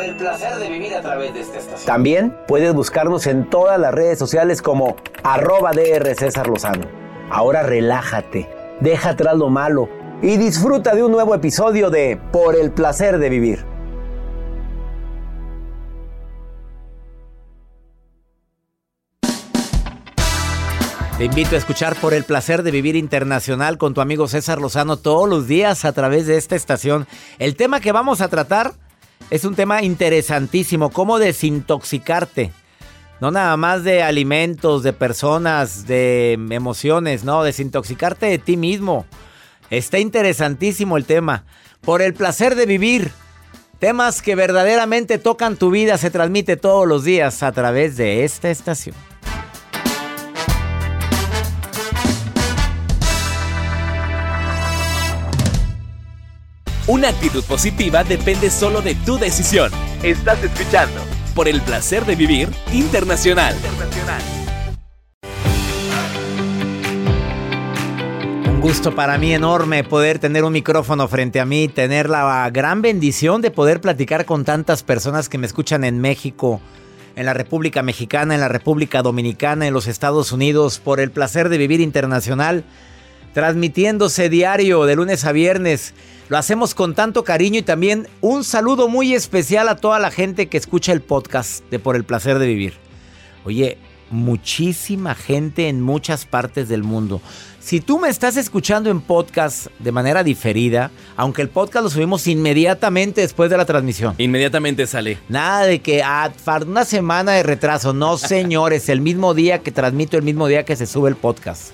Por el placer de vivir a través de esta estación. También puedes buscarnos en todas las redes sociales como arroba DR César Lozano. Ahora relájate, deja atrás lo malo y disfruta de un nuevo episodio de Por el placer de vivir. Te invito a escuchar por el placer de vivir internacional con tu amigo César Lozano todos los días a través de esta estación. El tema que vamos a tratar es un tema interesantísimo, cómo desintoxicarte. No nada más de alimentos, de personas, de emociones, no, desintoxicarte de ti mismo. Está interesantísimo el tema. Por el placer de vivir. Temas que verdaderamente tocan tu vida se transmite todos los días a través de esta estación. Una actitud positiva depende solo de tu decisión. Estás escuchando por el placer de vivir internacional. Un gusto para mí enorme poder tener un micrófono frente a mí, tener la gran bendición de poder platicar con tantas personas que me escuchan en México, en la República Mexicana, en la República Dominicana, en los Estados Unidos, por el placer de vivir internacional, transmitiéndose diario de lunes a viernes lo hacemos con tanto cariño y también un saludo muy especial a toda la gente que escucha el podcast de Por el Placer de Vivir. Oye, muchísima gente en muchas partes del mundo. Si tú me estás escuchando en podcast de manera diferida, aunque el podcast lo subimos inmediatamente después de la transmisión. Inmediatamente sale. Nada de que ah, una semana de retraso. No, señores, el mismo día que transmito, el mismo día que se sube el podcast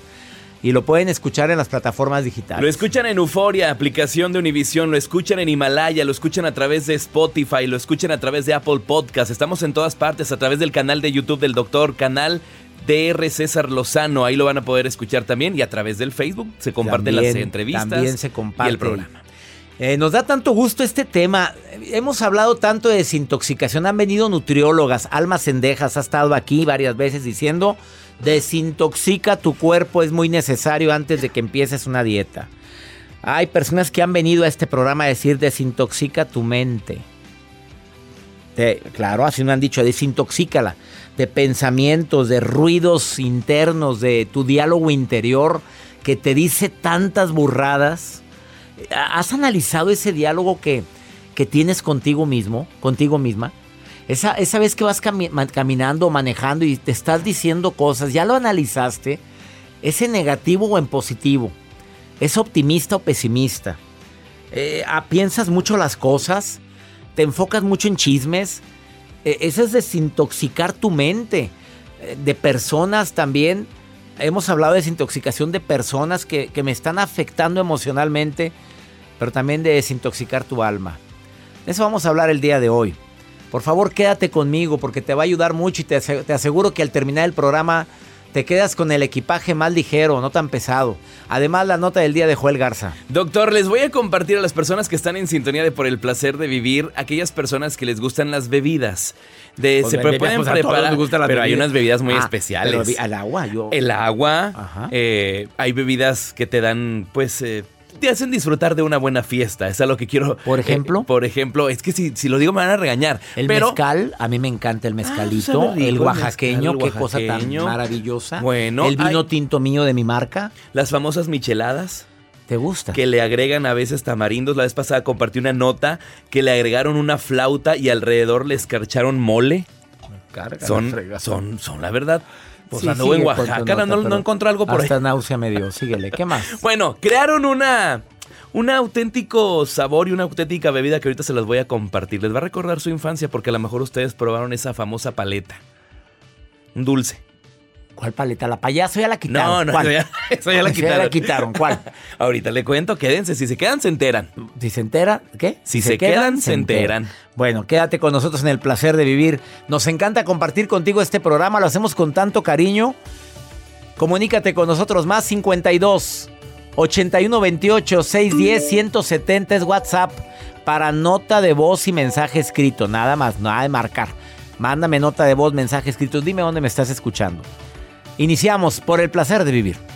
y lo pueden escuchar en las plataformas digitales. Lo escuchan en Euforia, aplicación de Univision, lo escuchan en Himalaya, lo escuchan a través de Spotify, lo escuchan a través de Apple Podcast. Estamos en todas partes a través del canal de YouTube del Doctor, canal DR César Lozano, ahí lo van a poder escuchar también y a través del Facebook se comparten las entrevistas también se comparte y el programa. Eh, nos da tanto gusto este tema. Hemos hablado tanto de desintoxicación. Han venido nutriólogas. Alma Cendejas ha estado aquí varias veces diciendo Desintoxica tu cuerpo, es muy necesario antes de que empieces una dieta. Hay personas que han venido a este programa a decir desintoxica tu mente. claro, así me han dicho, desintoxícala de pensamientos, de ruidos internos, de tu diálogo interior que te dice tantas burradas. ¿Has analizado ese diálogo que, que tienes contigo mismo, contigo misma? Esa, esa vez que vas caminando, manejando y te estás diciendo cosas, ya lo analizaste, ¿es en negativo o en positivo? ¿Es optimista o pesimista? Eh, ah, ¿Piensas mucho las cosas? ¿Te enfocas mucho en chismes? Eh, eso es desintoxicar tu mente. eh, de personas también. Hemos hablado de desintoxicación de personas que, que me están afectando emocionalmente, pero también de desintoxicar tu alma. De eso vamos a hablar el día de hoy. Por favor, quédate conmigo porque te va a ayudar mucho y te, te aseguro que al terminar el programa te quedas con el equipaje más ligero, no tan pesado. Además, la nota del día de Joel Garza. Doctor, les voy a compartir a las personas que están en sintonía de Por el placer de vivir, aquellas personas que les gustan las bebidas. De, Pues se bebidas, pueden pues preparar, las pero hay bebidas. unas bebidas muy Ah, especiales. pero al agua, yo. El agua, Ajá. eh, hay bebidas que te dan, pues, eh, te hacen disfrutar de una buena fiesta. Es a lo que quiero. ¿Por ejemplo? eh, por ejemplo, es que si, si lo digo me van a regañar. El pero mezcal, a mí me encanta el Ah, mezcalito, rico el el oaxaqueño, qué cosa tan maravillosa. Bueno, el vino hay- tinto mío de mi marca, las famosas micheladas. ¿te gusta? que le agregan a veces tamarindos. La vez pasada compartí una nota que le agregaron una flauta y alrededor le escarcharon mole. Son, son, son la verdad. Pues Sí, anduvo en Oaxaca, nota, no, no encontró algo por ahí. Hasta náusea me dio, síguele, ¿qué más? Bueno, crearon una, un auténtico sabor y una auténtica bebida que ahorita se las voy a compartir. Les va a recordar su infancia porque a lo mejor ustedes probaron esa famosa paleta. Un dulce. ¿Cuál paleta? La payaso ya la quitaron. No, no, ¿Cuál? ya, eso ya la quitaron. quitaron, ¿cuál? ahorita le cuento, quédense. Si se quedan, se enteran. Si se entera, ¿qué? Si se quedan, se enteran. Bueno, quédate con nosotros en el placer de vivir. Nos encanta compartir contigo este programa, lo hacemos con tanto cariño. Comunícate con nosotros más 52 81 28 610 170 es WhatsApp para nota de voz y mensaje escrito, nada más, nada de marcar. Mándame nota de voz, mensaje escrito, dime dónde me estás escuchando. Iniciamos por el placer de vivir.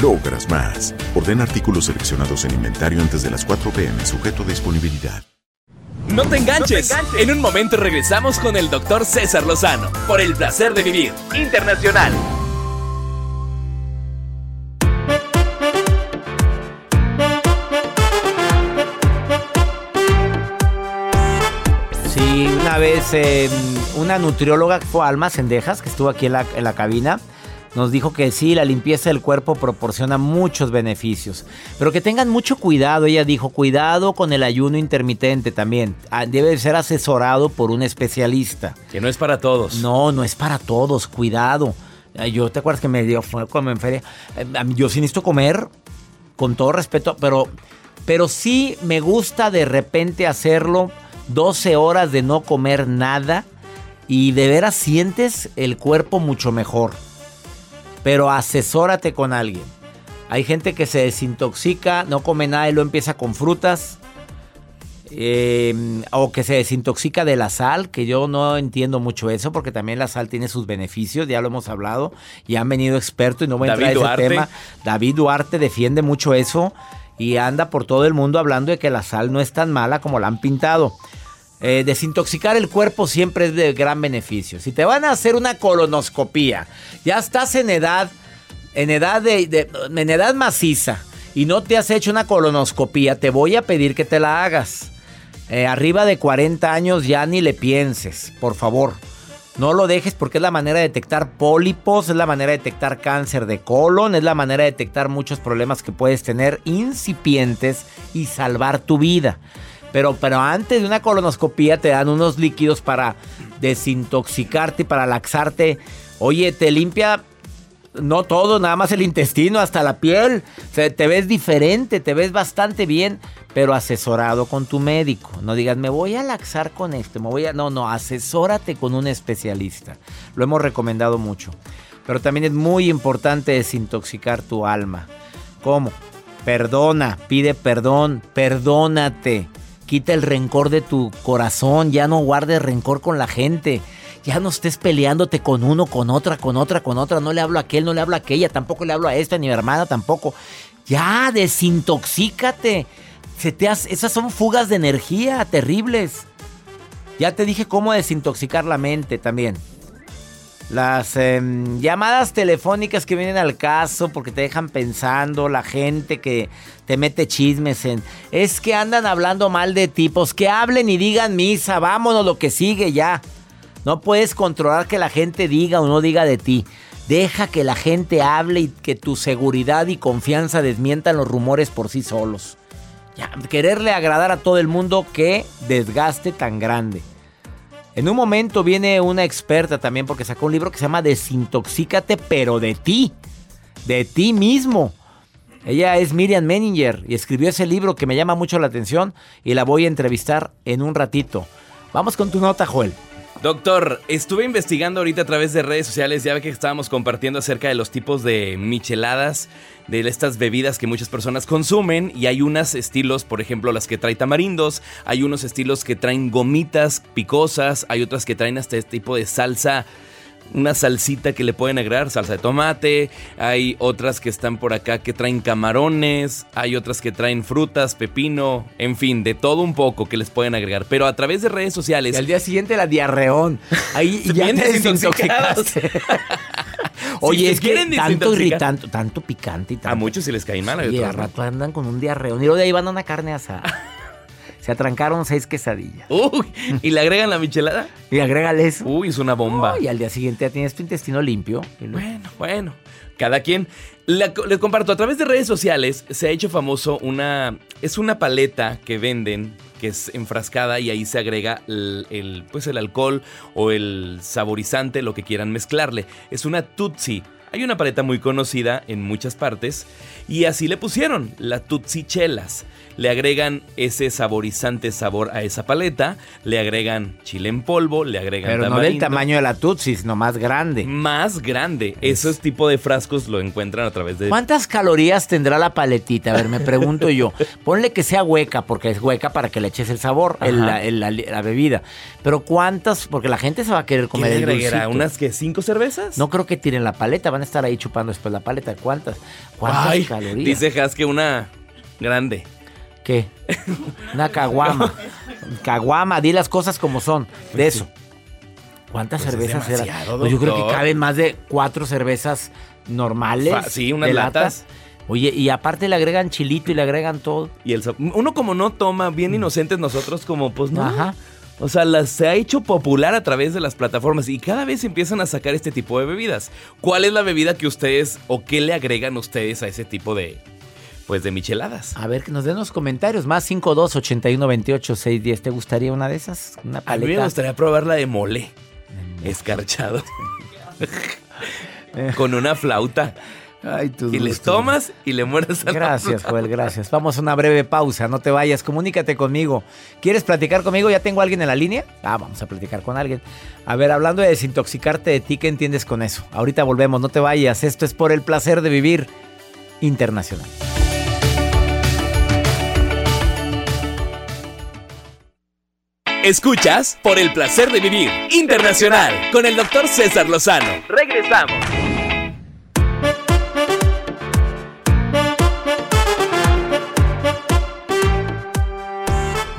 logras más. Orden artículos seleccionados en inventario antes de las 4 pm, sujeto a disponibilidad. No te enganches. En un momento regresamos con el doctor César Lozano por el placer de vivir internacional. Sí, una vez eh, una nutrióloga fue Alma Sendejas, que estuvo aquí en la, en la cabina, nos dijo que sí, la limpieza del cuerpo proporciona muchos beneficios. Pero que tengan mucho cuidado, ella dijo, cuidado con el ayuno intermitente también. Ah, Debe ser asesorado por un especialista. Que no es para todos. No, no es para todos, cuidado. Yo te acuerdas que me dio, fue como en feria. Eh, Yo sí necesito comer, con todo respeto, pero, pero sí me gusta de repente hacerlo 12 horas de no comer nada y de veras sientes el cuerpo mucho mejor. Pero asesórate con alguien. Hay gente que se desintoxica, no come nada y lo empieza con frutas. Eh, o que se desintoxica de la sal, que yo no entiendo mucho eso, porque también la sal tiene sus beneficios, ya lo hemos hablado, y han venido expertos y no voy a David entrar a ese tema. David Duarte defiende mucho eso y anda por todo el mundo hablando de que la sal no es tan mala como la han pintado. Eh, desintoxicar el cuerpo siempre es de gran beneficio. Si te van a hacer una colonoscopía, ya estás en edad, en edad de, en edad maciza y no te has hecho una colonoscopía, te voy a pedir que te la hagas. Eh, arriba de 40 años ya ni le pienses, por favor. No lo dejes porque es la manera de detectar pólipos, es la manera de detectar cáncer de colon, es la manera de detectar muchos problemas que puedes tener incipientes y salvar tu vida. Pero, pero antes de una colonoscopía te dan unos líquidos para desintoxicarte para laxarte. Oye, te limpia no todo, nada más el intestino, hasta la piel. O sea, te ves diferente, te ves bastante bien, pero asesorado con tu médico. No digas, me voy a laxar con esto, me voy a. No, no, asesórate con un especialista. Lo hemos recomendado mucho. Pero también es muy importante desintoxicar tu alma. ¿Cómo? Perdona, pide perdón, perdónate. Quita el rencor de tu corazón, ya no guardes rencor con la gente. Ya no estés peleándote con uno, con otra, con otra, con otra. No le hablo a aquel, no le hablo a aquella, tampoco le hablo a esta, ni a mi hermana tampoco. Ya, desintoxícate. Se te esas son fugas de energía terribles. Ya te dije cómo desintoxicar la mente también. Las em, llamadas telefónicas que vienen al caso porque te dejan pensando, la gente que te mete chismes en... Es que andan hablando mal de tipos, que hablen y digan misa, vámonos lo que sigue ya. No puedes controlar que la gente diga o no diga de ti. Deja que la gente hable y que tu seguridad y confianza desmientan los rumores por sí solos. Ya, quererle agradar a todo el mundo, qué desgaste tan grande. En un momento viene una experta también porque sacó un libro que se llama Desintoxícate, pero de ti, de ti mismo. Ella es Miriam Menninger y escribió ese libro que me llama mucho la atención y la voy a entrevistar en un ratito. Vamos con tu nota, Joel. Doctor, estuve investigando ahorita a través de redes sociales, ya ve que estábamos compartiendo acerca de los tipos de micheladas, de estas bebidas que muchas personas consumen y hay unos estilos, por ejemplo, las que traen tamarindos, hay unos estilos que traen gomitas picosas, hay otras que traen hasta este tipo de salsa una salsita que le pueden agregar, salsa de tomate, hay otras que están por acá que traen camarones, hay otras que traen frutas, pepino, en fin, de todo un poco que les pueden agregar, pero a través de redes sociales. Y al día siguiente la diarreón. Ahí ya te desintoxicaste. Oye, es que tanto irritante, tanto picante y tanto. A muchos se les cae mal. Y a rato andan con un diarreón. Y luego de ahí van a una carne asada. Se atrancaron seis quesadillas. Uy, ¿y le agregan la michelada? Y agrégale eso. Uy, es una bomba. y al día siguiente ya tienes tu intestino limpio. Bueno, bueno. Cada quien. Le, comparto, a través de redes sociales se ha hecho famoso una... Es una paleta que venden que es enfrascada y ahí se agrega el, pues el alcohol o el saborizante, lo que quieran mezclarle. Es una Tutsi. Hay una paleta muy conocida en muchas partes y así le pusieron, la Tutsi Chelas le agregan ese saborizante sabor a esa paleta, le agregan chile en polvo, le agregan Pero no del tamaño de la Tutsi, sino más grande. Más grande. Esos tipo de frascos lo encuentran a través de... ¿Cuántas calorías tendrá la paletita? A ver, me pregunto yo. Ponle que sea hueca, porque es hueca para que le eches el sabor, la, bebida. Pero ¿cuántas? Porque la gente se va a querer comer el dulcito. ¿Unas que cinco cervezas? No creo que tiren la paleta, van a estar ahí chupando después la paleta. ¿Cuántas? ¿Cuántas calorías? Dice Has que una grande. ¿Qué? Una caguama. caguama, di las cosas como son. De pues eso. ¿Cuántas pues cervezas eran? Pues yo creo que caben más de cuatro cervezas normales. sí, unas latas. Oye, y aparte le agregan chilito y le agregan todo. Y el uno como no toma, bien mm. inocentes nosotros como pues no. Ajá. O sea, las, se ha hecho popular a través de las plataformas y cada vez empiezan a sacar este tipo de bebidas. ¿Cuál es la bebida que ustedes o qué le agregan ustedes a ese tipo de, pues de micheladas. A ver, que nos den los comentarios. Más 52 81 28 610. ¿Te gustaría una de esas? Una paleta. A mí me gustaría probar la de mole. Escarchado. Con una flauta. Ay, y les tomas y le mueres a Gracias, Joel, gracias. Vamos a una breve pausa, no te vayas, comunícate conmigo. ¿Quieres platicar conmigo? ¿Ya tengo a alguien en la línea? Ah, vamos a platicar con alguien. A ver, hablando de desintoxicarte de ti, ¿qué entiendes con eso? Ahorita volvemos, no te vayas. Esto es por el placer de vivir internacional. Escuchas por el placer de vivir internacional con el doctor César Lozano. Regresamos.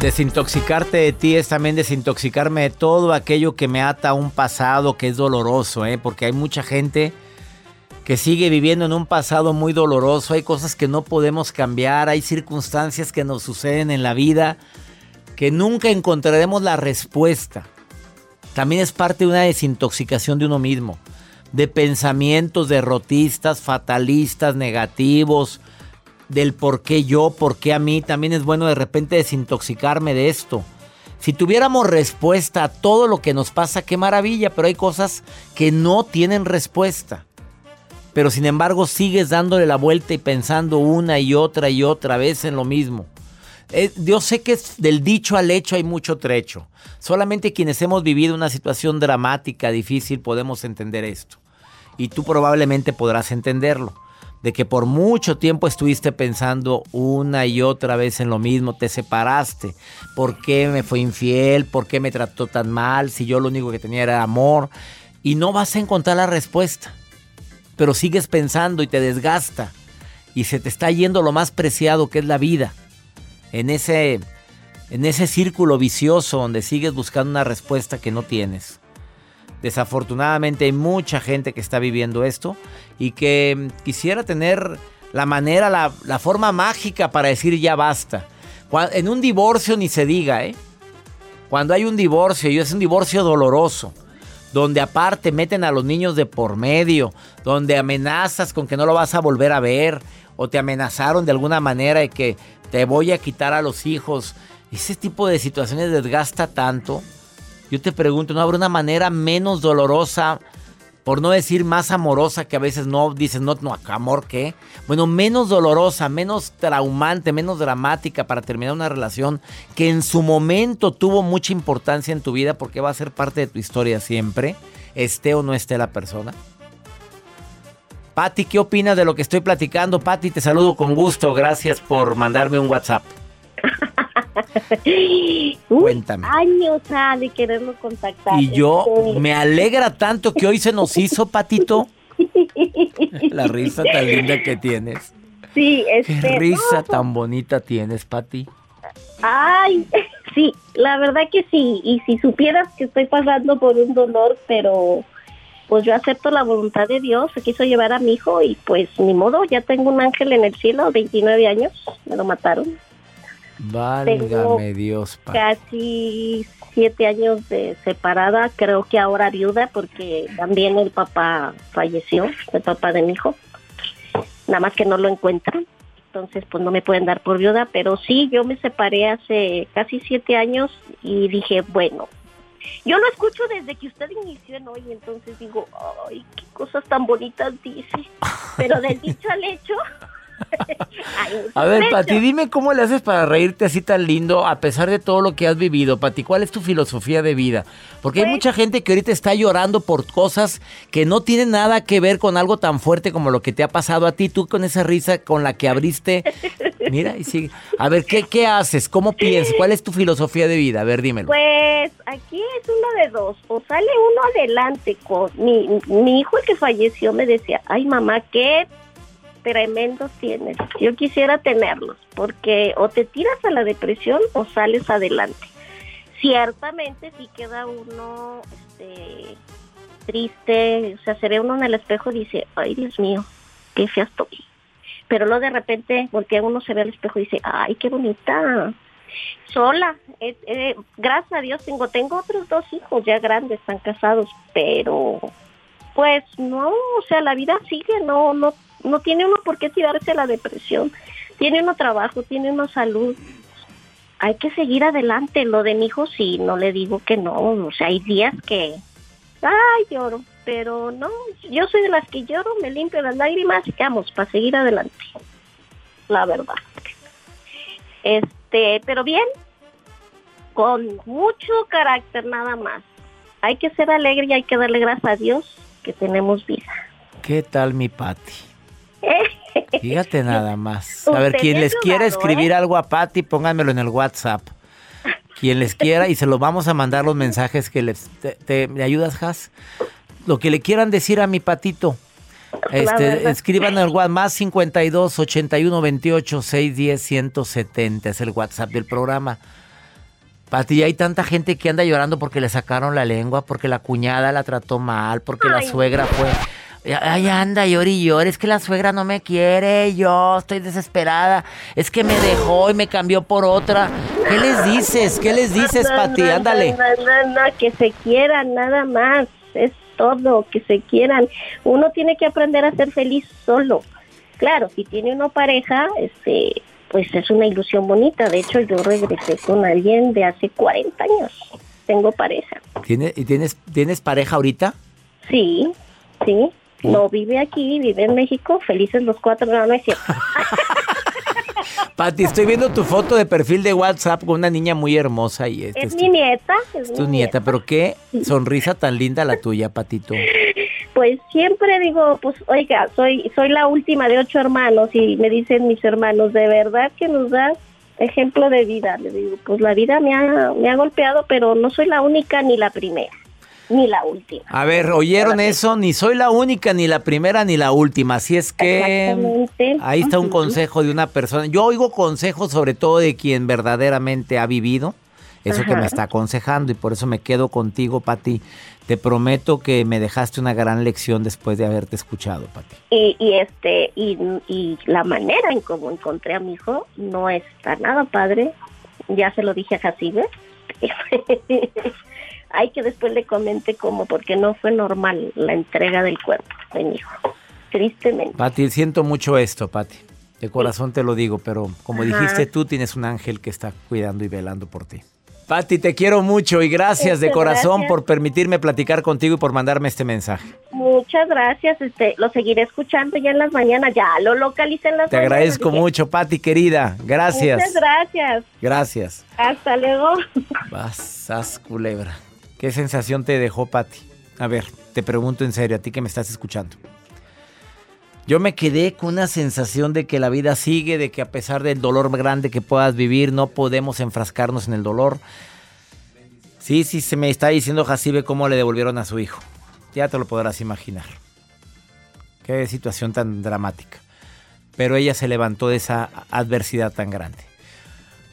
Desintoxicarte de ti es también desintoxicarme de todo aquello que me ata a un pasado que es doloroso, ¿eh? porque hay mucha gente que sigue viviendo en un pasado muy doloroso, hay cosas que no podemos cambiar, hay circunstancias que nos suceden en la vida que nunca encontraremos la respuesta. también es parte de una desintoxicación de uno mismo, de pensamientos derrotistas, fatalistas, negativos, del por qué yo, por qué a mí. También es bueno de repente desintoxicarme de esto. Si tuviéramos respuesta a todo lo que nos pasa, qué maravilla, pero hay cosas que no tienen respuesta. Pero sin embargo sigues dándole la vuelta y pensando una y otra y otra vez en lo mismo. Eh, yo sé que del dicho al hecho hay mucho trecho. Solamente quienes hemos vivido una situación dramática, difícil, podemos entender esto. Y tú probablemente podrás entenderlo de que por mucho tiempo estuviste pensando una y otra vez en lo mismo, te separaste, ¿por qué me fue infiel? ¿Por qué me trató tan mal? Si yo lo único que tenía era amor. Y no vas a encontrar la respuesta, pero sigues pensando y te desgasta y se te está yendo lo más preciado que es la vida. En ese, en ese círculo vicioso donde sigues buscando una respuesta que no tienes. Desafortunadamente hay mucha gente que está viviendo esto y que mm, quisiera tener la manera, la, forma mágica para decir ya basta. En un divorcio ni se diga, ¿eh? Cuando hay un divorcio y es un divorcio doloroso, donde aparte meten a los niños de por medio, donde amenazas con que no lo vas a volver a ver, o te amenazaron de alguna manera y que te voy a quitar a los hijos. Ese tipo de situaciones desgasta tanto yo te pregunto, ¿no habrá una manera menos dolorosa, por no decir más amorosa, que a veces no dices, no, no, amor, ¿qué? Bueno, menos dolorosa, menos traumante, menos dramática para terminar una relación que en su momento tuvo mucha importancia en tu vida porque va a ser parte de tu historia siempre, esté o no esté la persona? Patti, ¿qué opinas de lo que estoy platicando? Patti, te saludo con gusto. Gracias por mandarme un WhatsApp. Cuéntame. Años ah, de quererlo contactar. Y yo me alegra tanto que hoy se nos hizo, Patito. La risa tan linda que tienes. Sí, este, Qué risa tan bonita tienes, Pati. Ay, sí, la verdad que sí. Y si supieras que estoy pasando por un dolor, pero pues yo acepto la voluntad de Dios, se quiso llevar a mi hijo y pues ni modo, ya tengo un ángel en el cielo, 29 años, me lo mataron. Válgame Dios. Casi siete años de separada, creo que ahora viuda porque también el papá falleció, el papá de mi hijo. Nada más que no lo encuentran. Entonces, pues no me pueden dar por viuda, pero sí, yo me separé hace casi siete años y dije, bueno, yo lo escucho desde que usted inició en hoy, entonces digo, ay, qué cosas tan bonitas dice. Pero del dicho al hecho, a ver, Pati, dime cómo le haces para reírte así tan lindo a pesar de todo lo que has vivido, Pati. ¿Cuál es tu filosofía de vida? Porque hay pues mucha gente que ahorita está llorando por cosas que no tienen nada que ver con algo tan fuerte como lo que te ha pasado a ti. Tú con esa risa con la que abriste. Mira, y sigue. A ver, ¿qué, qué haces? ¿Cómo piensas? ¿Cuál es tu filosofía de vida? A ver, dímelo. Pues aquí es uno de dos. O sale uno adelante con mi, mi hijo, el que falleció, me decía, ay mamá, qué tremendos tienes. Yo quisiera tenerlos, porque o te tiras a la depresión o sales adelante. Ciertamente si queda uno este, triste, o sea, se ve uno en el espejo y dice, ay Dios mío, qué fea estoy. Pero luego de repente porque uno se ve al espejo y dice, ay, qué bonita. Sola, eh, gracias a Dios tengo, tengo otros dos hijos ya grandes, están casados, pero pues no, o sea, la vida sigue, no, no, no tiene uno por qué tirarse a la depresión. Tiene uno trabajo, tiene uno salud. Hay que seguir adelante. Lo de mi hijo sí, no le digo que no. O sea, hay días que, ay, lloro. Pero no, yo soy de las que lloro, me limpio las lágrimas y vamos, para seguir adelante. La verdad. Este, pero bien, con mucho carácter nada más. Hay que ser alegre y hay que darle gracias a Dios que tenemos vida. ¿Qué tal mi Patti? Fíjate nada más. A ver, quien les quiera escribir ¿eh? algo a Patti, pónganmelo en el WhatsApp. Quien les quiera y se los vamos a mandar los mensajes que les... Te, ¿Me ayudas, Has? Lo que le quieran decir a mi patito. Este, escriban el WhatsApp más 52 81 28 610 170 es el WhatsApp del programa. Pati, hay tanta gente que anda llorando porque le sacaron la lengua, porque la cuñada la trató mal, porque la suegra fue Ay, anda, llori y llori. Es que la suegra no me quiere. Yo estoy desesperada. Es que me dejó y me cambió por otra. ¿Qué les dices? ¿Qué les dices, No, Pati? no, Ándale. No, no, no, que se quieran, nada más. Es todo, que se quieran. Uno tiene que aprender a ser feliz solo. Claro, si tiene una pareja, este, pues es una ilusión bonita. De hecho, yo regresé con alguien de hace 40 años. Tengo pareja. ¿Tiene- y ¿Tienes, ¿Tienes pareja ahorita? Sí, sí. No vive aquí, vive en México. Felices los cuatro. No, no es cierto. Pati, estoy viendo tu foto de perfil de WhatsApp con una niña muy hermosa y este Es es mi tu, nieta. Es tu mi nieta, pero qué sonrisa tan linda la tuya, Patito. Pues siempre digo, pues oiga, soy soy la última de ocho hermanos y me dicen mis hermanos, de verdad que nos das ejemplo de vida. Le digo, pues la vida me ha, me ha golpeado, pero no soy la única ni la primera, ni la última. A ver, ¿oyeron eso? Ni soy la única, ni la primera, ni la última. Así es que ahí está un consejo de una persona. Yo oigo consejos sobre todo de quien verdaderamente ha vivido eso que me está aconsejando y por eso me quedo contigo, Pati. Te prometo que me dejaste una gran lección después de haberte escuchado, Pati. Y, y este y, y la manera en cómo encontré a mi hijo no está nada padre. Ya se lo dije a Jacibe. Hay que después le comente cómo, porque no fue normal la entrega del cuerpo de mi hijo. Tristemente. Pati, siento mucho esto, Pati. De corazón te lo digo, pero como Ajá. dijiste tú, tienes un ángel que está cuidando y velando por ti. Pati, te quiero mucho y gracias de corazón gracias. por permitirme platicar contigo y por mandarme este mensaje. Muchas gracias, este, lo seguiré escuchando ya en las mañanas, ya lo localicé en las Te mañanas, agradezco dije, mucho, Pati, querida. Gracias. Muchas gracias, Gracias. hasta luego. Vas, culebra. ¿Qué sensación te dejó, Pati? A ver, te pregunto en serio, a ti que me estás escuchando. Yo me quedé con una sensación de que la vida sigue, de que a pesar del dolor grande que puedas vivir, no podemos enfrascarnos en el dolor. Sí, sí, se me está diciendo Jacibe cómo le devolvieron a su hijo. Ya te lo podrás imaginar. Qué situación tan dramática. Pero ella se levantó de esa adversidad tan grande.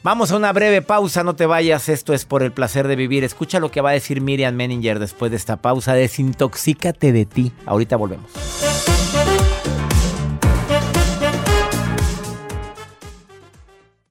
Vamos a una breve pausa, no te vayas, esto es por el placer de vivir. Escucha lo que va a decir Miriam Menninger después de esta pausa. Desintoxícate de ti. Ahorita volvemos.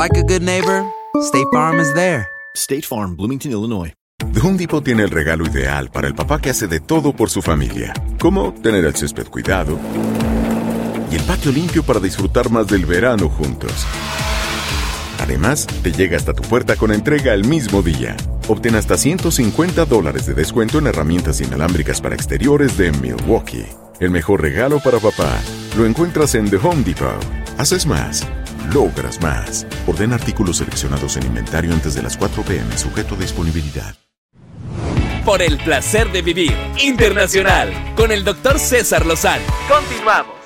like a good neighbor, State Farm is there. State Farm, Bloomington, Illinois. The Home Depot tiene el regalo ideal para el papá que hace de todo por su familia, como tener el césped cuidado y el patio limpio para disfrutar más del verano juntos. Además, te llega hasta tu puerta con entrega el mismo día. Obtén hasta 150 dólares de descuento en herramientas inalámbricas para exteriores de Milwaukee. El mejor regalo para papá lo encuentras en The Home Depot. Haces más, logras más. Orden artículos seleccionados en inventario antes de las 4 pm, sujeto a disponibilidad. Por el placer de vivir internacional con el doctor César Lozano. Continuamos.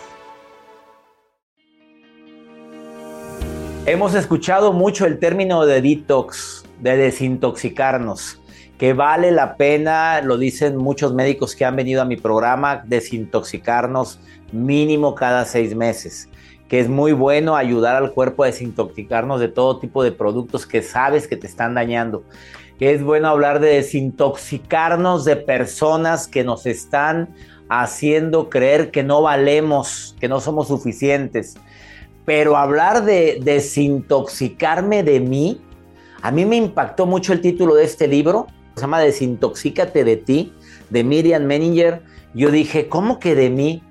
Hemos escuchado mucho el término de detox, de desintoxicarnos, que vale la pena, lo dicen muchos médicos que han venido a mi programa, desintoxicarnos mínimo cada seis meses, que es muy bueno ayudar al cuerpo a desintoxicarnos de todo tipo de productos que sabes que te están dañando, que es bueno hablar de desintoxicarnos de personas que nos están haciendo creer que no valemos, que no somos suficientes. Pero hablar de desintoxicarme de mí, a mí me impactó mucho el título de este libro, se llama Desintoxícate de ti, de Miriam Menninger. Yo dije, ¿cómo que de mí?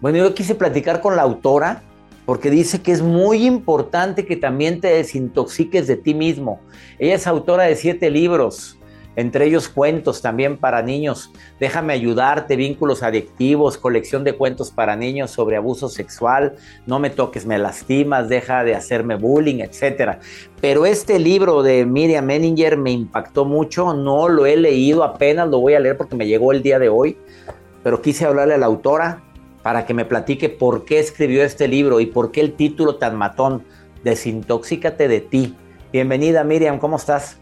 Bueno, yo quise platicar con la autora porque dice que es muy importante que también te desintoxiques de ti mismo. Ella es autora de siete libros entre ellos cuentos también para niños. Déjame ayudarte, vínculos adictivos, colección de cuentos para niños sobre abuso sexual, no me toques, me lastimas, deja de hacerme bullying, etc. Pero este libro de Miriam Menninger me impactó mucho, no lo he leído apenas, lo voy a leer porque me llegó el día de hoy, pero quise hablarle a la autora para que me platique por qué escribió este libro y por qué el título tan matón, Desintoxícate de ti. Bienvenida Miriam, ¿cómo estás?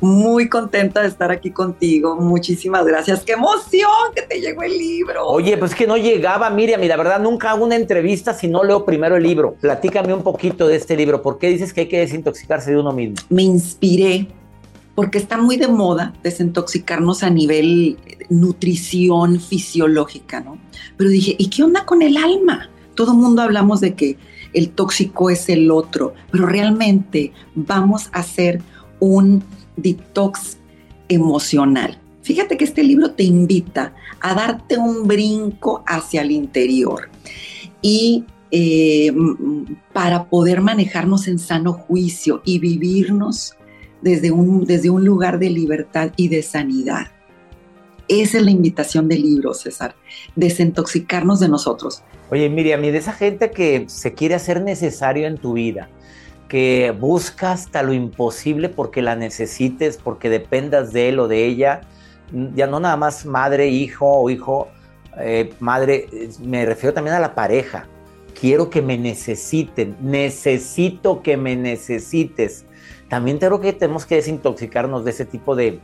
Muy contenta de estar aquí contigo. Muchísimas gracias. ¡Qué emoción que te llegó el libro! Oye, pues que no llegaba, Miriam, y la verdad nunca hago una entrevista si no leo primero el libro. Platícame un poquito de este libro. ¿Por qué dices que hay que desintoxicarse de uno mismo? Me inspiré porque está muy de moda desintoxicarnos a nivel nutrición fisiológica, ¿no? Pero dije, ¿y qué onda con el alma? Todo el mundo hablamos de que el tóxico es el otro, pero realmente vamos a hacer un detox emocional. Fíjate que este libro te invita a darte un brinco hacia el interior y eh, para poder manejarnos en sano juicio y vivirnos desde un, desde un lugar de libertad y de sanidad. Esa es la invitación del libro, César, desintoxicarnos de nosotros. Oye, Miriam, y de esa gente que se quiere hacer necesario en tu vida, que busca hasta lo imposible porque la necesites, porque dependas de él o de ella, ya no nada más madre, hijo o hijo, eh, madre, me refiero también a la pareja. Quiero que me necesiten, necesito que me necesites también creo que tenemos que desintoxicarnos de ese tipo de,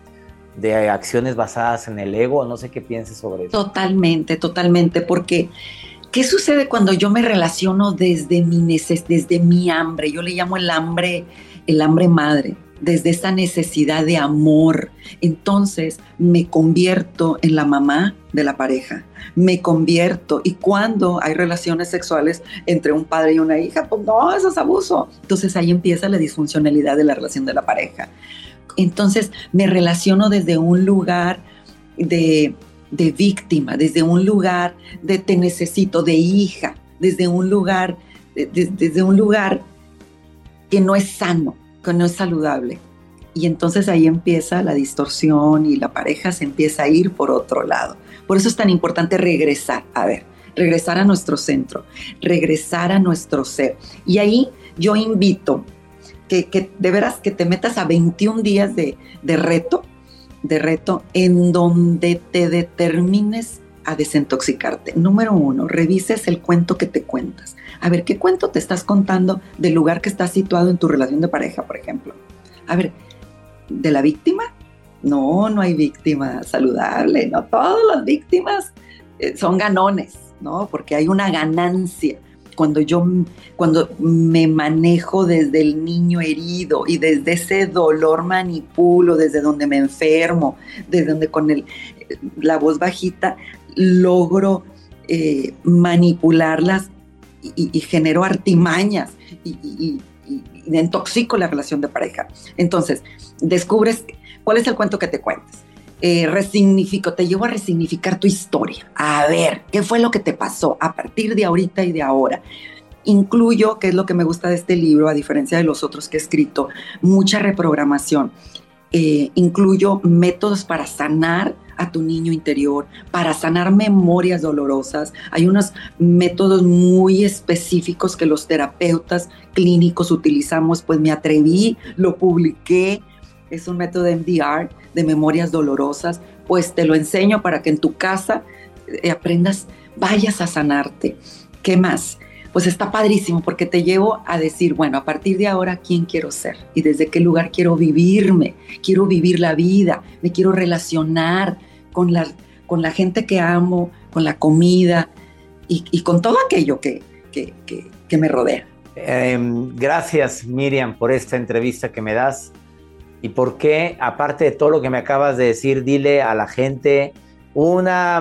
acciones basadas en el ego. No sé qué pienses sobre eso. Totalmente, totalmente, porque ¿qué sucede cuando yo me relaciono desde mi, desde mi hambre? Yo le llamo el hambre, el hambre madre desde esa necesidad de amor. Entonces me convierto en la mamá de la pareja, me convierto y cuando hay relaciones sexuales entre un padre y una hija, pues no, eso es abuso. Entonces ahí empieza la disfuncionalidad de la relación de la pareja. Entonces me relaciono desde un lugar de, víctima, desde un lugar de te necesito, de hija, desde un lugar, desde un lugar que no es sano que no es saludable. Y entonces ahí empieza la distorsión y la pareja se empieza a ir por otro lado. Por eso es tan importante regresar, a ver, regresar a nuestro centro, regresar a nuestro ser. Y ahí yo invito que, de veras que te metas a 21 días de, de reto, de reto en donde te determines a desintoxicarte. Número uno, revises el cuento que te cuentas. A ver, ¿qué cuento te estás contando del lugar que estás situado en tu relación de pareja, por ejemplo? A ver, ¿de la víctima? No, no hay víctima saludable, no todas las víctimas eh, son ganones, ¿no? Porque hay una ganancia cuando yo cuando me manejo desde el niño herido y desde ese dolor manipulo, desde donde me enfermo, desde donde con el, la voz bajita logro eh, manipularlas y, genero artimañas y, intoxico la relación de pareja. Entonces, descubres cuál es el cuento que te cuentas. Eh, resignifico, te llevo a resignificar tu historia. A ver, ¿qué fue lo que te pasó a partir de ahorita y de ahora? Incluyo, que es lo que me gusta de este libro, a diferencia de los otros que he escrito, mucha reprogramación. Eh, incluyo métodos para sanar a tu niño interior, para sanar memorias dolorosas. Hay unos métodos muy específicos que los terapeutas clínicos utilizamos, pues me atreví, lo publiqué. Es un método de MDR, de memorias dolorosas. Pues te lo enseño para que en tu casa eh, aprendas, vayas a sanarte. ¿Qué más? Pues está padrísimo porque te llevo a decir, bueno, a partir de ahora, ¿quién quiero ser? Y desde qué lugar quiero vivirme, quiero vivir la vida, me quiero relacionar, con la, con la gente que amo, con la comida y, con todo aquello que, que, me rodea. Em, gracias Miriam por esta entrevista que me das y por qué, aparte de todo lo que me acabas de decir, dile a la gente una,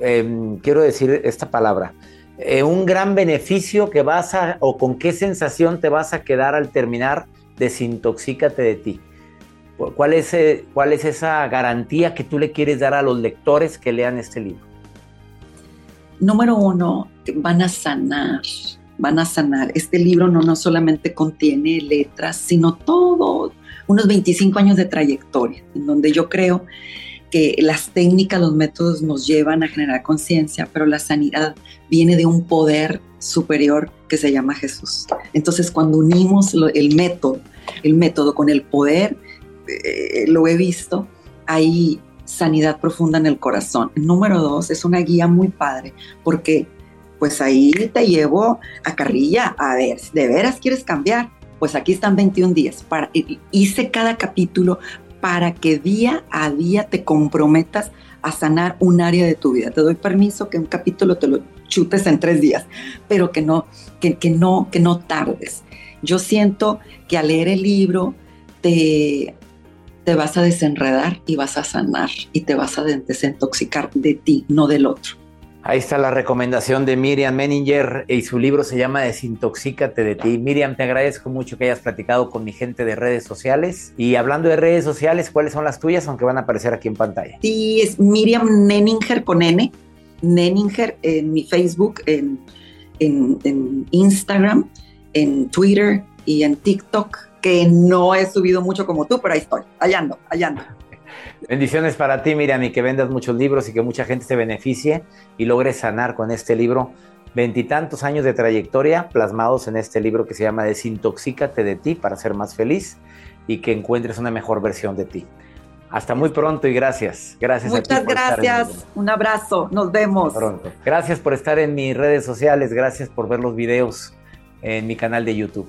em, quiero decir esta palabra, eh, un gran beneficio que vas a, o con qué sensación te vas a quedar al terminar, desintoxícate de ti. ¿Cuál es, eh, ¿Cuál es esa garantía que tú le quieres dar a los lectores que lean este libro? Número uno, van a sanar, van a sanar. Este libro no, no solamente contiene letras, sino todo, unos 25 años de trayectoria, en donde yo creo que las técnicas, los métodos nos llevan a generar conciencia, pero la sanidad viene de un poder superior que se llama Jesús. Entonces, cuando unimos el método, el método con el poder, eh, lo he visto, hay sanidad profunda en el corazón. Número dos, es una guía muy padre, porque pues ahí te llevo a carrilla, a ver, ¿de veras quieres cambiar? Pues aquí están 21 días. Para, hice cada capítulo para que día a día te comprometas a sanar un área de tu vida. Te doy permiso que un capítulo te lo chutes en tres días, pero que no, que, no, que no tardes. Yo siento que al leer el libro te, te vas a desenredar y vas a sanar y te vas a desintoxicar de ti, no del otro. Ahí está la recomendación de Miriam Menninger y su libro se llama Desintoxícate de ti. Miriam, te agradezco mucho que hayas platicado con mi gente de redes sociales. Y hablando de redes sociales, ¿cuáles son las tuyas? Aunque van a aparecer aquí en pantalla. Sí, es Miriam Neninger con N. Neninger en mi Facebook, en, en Instagram, en Twitter y en TikTok, que no he subido mucho como tú, pero ahí estoy, allá ando, allá ando. Bendiciones para ti, Miriam, y que vendas muchos libros y que mucha gente se beneficie y logre sanar con este libro. Veintitantos años de trayectoria plasmados en este libro que se llama Desintoxícate de ti para ser más feliz y que encuentres una mejor versión de ti. Hasta muy pronto y gracias. Gracias Muchas gracias. Un abrazo. Nos vemos. Pronto. Gracias por estar en mis redes sociales. Gracias por ver los videos en mi canal de YouTube.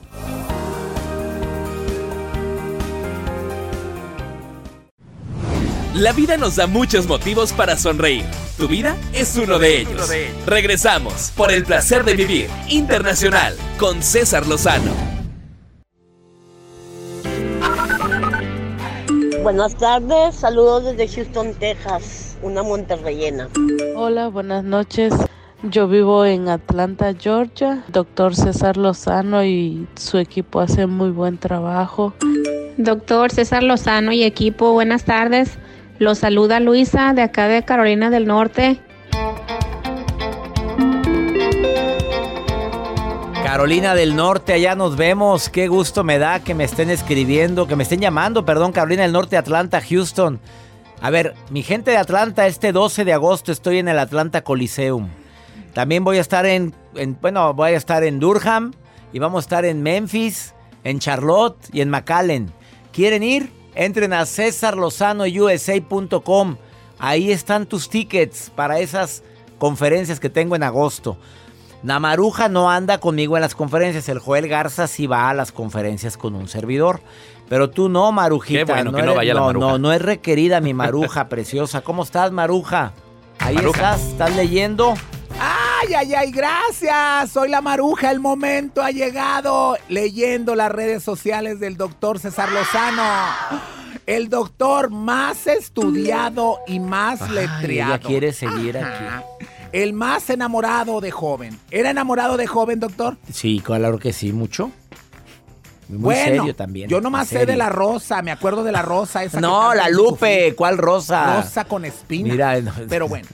La vida nos da muchos motivos para sonreír. Tu vida es uno de ellos. Regresamos por el placer de vivir internacional con César Lozano. Buenas tardes, saludos desde Houston, Texas, una monterrellena. Hola, buenas noches. Yo vivo en Atlanta, Georgia. Doctor César Lozano y su equipo hacen muy buen trabajo. Doctor César Lozano y equipo, buenas tardes. Los saluda Luisa de acá de Carolina del Norte. Carolina del Norte, allá nos vemos. Qué gusto me da que me estén escribiendo, que me estén llamando, perdón, Carolina del Norte, Atlanta, Houston. A ver, mi gente de Atlanta, este 12 de agosto estoy en el Atlanta Coliseum. También voy a estar en, en bueno, voy a estar en Durham y vamos a estar en Memphis, en Charlotte y en McAllen. ¿Quieren ir? Entren a cesarlozanousa.com. Ahí están tus tickets para esas conferencias que tengo en agosto. Namaruja no anda conmigo en las conferencias. El Joel Garza sí va a las conferencias con un servidor. Pero tú no, Marujita. Qué bueno no que no vaya la Maruja. No, no es requerida mi Maruja preciosa. ¿Cómo estás, Maruja? Ahí Maruja. estás, ¿estás leyendo? Ay, ay, ay, gracias. Soy la maruja. El momento ha llegado. Leyendo las redes sociales del doctor César Lozano. El doctor más estudiado y más Ay, letriado. ella quiere seguir Ajá. El más enamorado de joven. ¿Era enamorado de joven, doctor? Sí, claro que sí, mucho. Muy bueno, serio también. Yo nomás sé de la rosa, me acuerdo de la rosa esa. No, la Lupe, ¿cuál rosa? Rosa con espina. Mira, no, Pero bueno.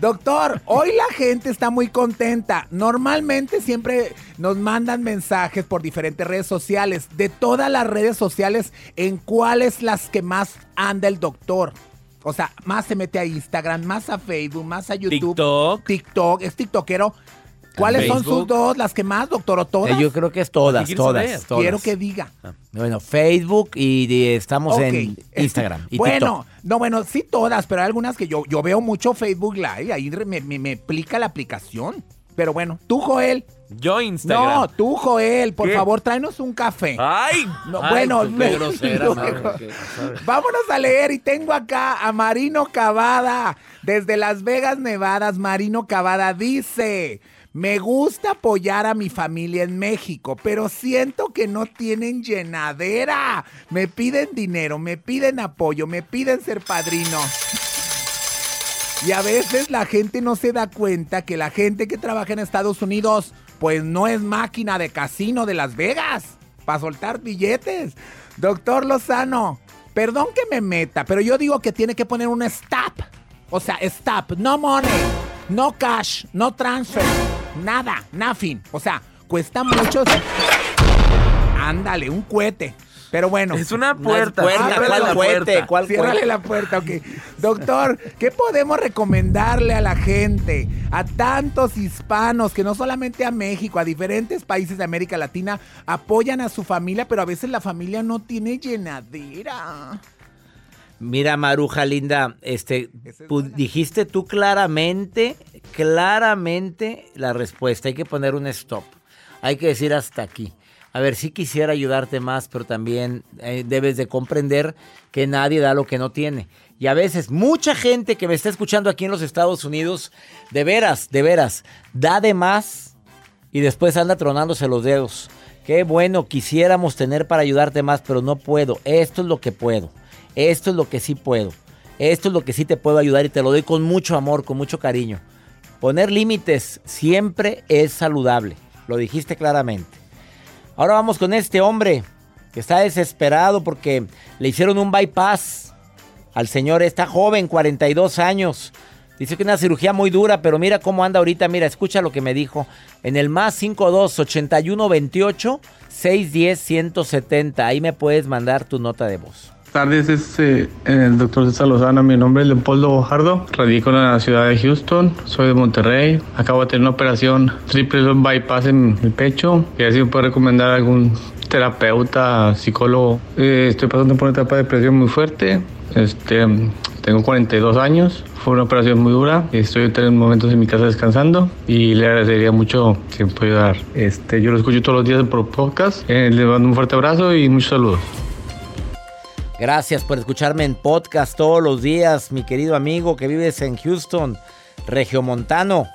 Doctor, hoy la gente está muy contenta. Normalmente siempre nos mandan mensajes por diferentes redes sociales. De todas las redes sociales, ¿en cuáles las que más anda el doctor? O sea, más se mete a Instagram, más a Facebook, más a YouTube. TikTok. TikTok, es tiktokero. ¿Cuáles son sus dos, las que más, doctor, o todas? Eh, Yo creo que es todas, ¿Qué quieres todas, todas. Quiero que diga. Bueno, Facebook y, y estamos en Instagram y bueno, TikTok. no, bueno, sí todas, pero hay algunas que yo, yo veo mucho Facebook Live, ahí me, me, me explica la aplicación. Pero bueno, tú, Joel. Yo Instagram. No, tú, Joel, por ¿Qué? favor, tráenos un café. ¡Ay! No, Ay, bueno, grosera, madre, Vámonos a leer y tengo acá a Marino Cavada desde Las Vegas, Nevada. Marino Cavada dice, me gusta apoyar a mi familia en México, pero siento que no tienen llenadera. Me piden dinero, me piden apoyo, me piden ser padrino. Y a veces la gente no se da cuenta que la gente que trabaja en Estados Unidos, pues no es máquina de casino de Las Vegas para soltar billetes. Doctor Lozano, perdón que me meta, pero yo digo que tiene que poner un stop. O sea, stop, no money, no cash, no transfer, nada, nothing. O sea, cuesta mucho. Ándale, un cohete. Pero bueno. Es una puerta. puerta, Ábrele ¿cuál la puente? puerta. ¿Cuál Ciérrale la puerta, ok. Doctor, ¿qué podemos recomendarle a la gente, a tantos hispanos que no solamente a México, a diferentes países de América Latina, apoyan a su familia, pero a veces la familia no tiene llenadera? Mira, Maruja linda, este, pu- dijiste tú claramente, claramente la respuesta. Hay que poner un stop. Hay que decir hasta aquí. A ver, sí quisiera ayudarte más, pero también eh, debes de comprender que nadie da lo que no tiene. Y a veces mucha gente que me está escuchando aquí en los Estados Unidos, de veras, de veras, da de más y después anda tronándose los dedos. Qué bueno, quisiéramos tener para ayudarte más, pero no puedo. Esto es lo que puedo. Esto es lo que sí puedo. Esto es lo que sí te puedo ayudar y te lo doy con mucho amor, con mucho cariño. Poner límites siempre es saludable. Lo dijiste claramente. Ahora vamos con este hombre que está desesperado porque le hicieron un bypass al señor. Está joven, 42 años. Dice que una cirugía muy dura, pero mira cómo anda ahorita. Mira, escucha lo que me dijo. En el más 52 81 28 610 170. Ahí me puedes mandar tu nota de voz. Tardes, es eh, el doctor César Lozano. Mi nombre es Leopoldo Bojardo. Radico en la ciudad de Houston. Soy de Monterrey. Acabo de tener una operación triple bypass en el pecho. Y así me puede recomendar algún terapeuta, psicólogo. Eh, estoy pasando por una etapa de depresión muy fuerte. Este, tengo 42 años. Fue una operación muy dura. Estoy en momentos en mi casa descansando y le agradecería mucho si me puede ayudar. Este, yo lo escucho todos los días por podcast. Eh, le mando un fuerte abrazo y muchos saludos. Gracias por escucharme en podcast todos los días, mi querido amigo que vives en Houston, Regiomontano.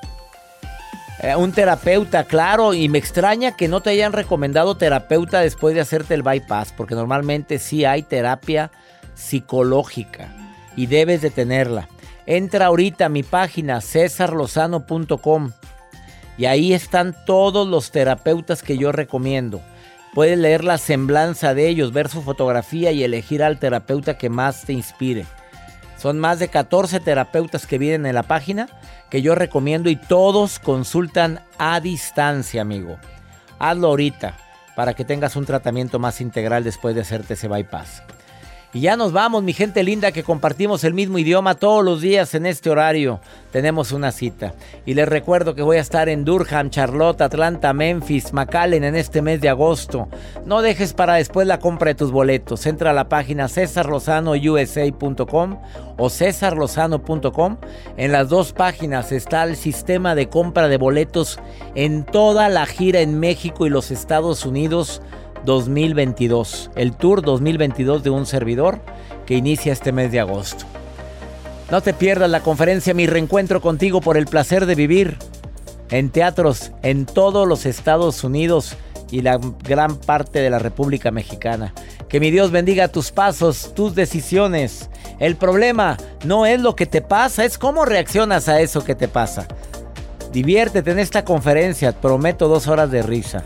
Eh, un terapeuta, claro, y me extraña que no te hayan recomendado terapeuta después de hacerte el bypass, porque normalmente sí hay terapia psicológica y debes de tenerla. Entra ahorita a mi página cesarlozano.com y ahí están todos los terapeutas que yo recomiendo. Puedes leer la semblanza de ellos, ver su fotografía y elegir al terapeuta que más te inspire. Son más de 14 terapeutas que vienen en la página que yo recomiendo y todos consultan a distancia, amigo. Hazlo ahorita para que tengas un tratamiento más integral después de hacerte ese bypass. Y ya nos vamos, mi gente linda, que compartimos el mismo idioma todos los días en este horario. Tenemos una cita. Y les recuerdo que voy a estar en Durham, Charlotte, Atlanta, Memphis, McAllen en este mes de agosto. No dejes para después la compra de tus boletos. Entra a la página cesarlozanousa.com o cesarlozano.com. En las dos páginas está el sistema de compra de boletos en toda la gira en México y los Estados Unidos 2022, el Tour 2022 de un servidor que inicia este mes de agosto. No te pierdas la conferencia Mi Reencuentro contigo por el placer de vivir en teatros en todos los Estados Unidos y la gran parte de la República Mexicana. Que mi Dios bendiga tus pasos, tus decisiones. El problema no es lo que te pasa, es cómo reaccionas a eso que te pasa. Diviértete en esta conferencia, prometo dos horas de risa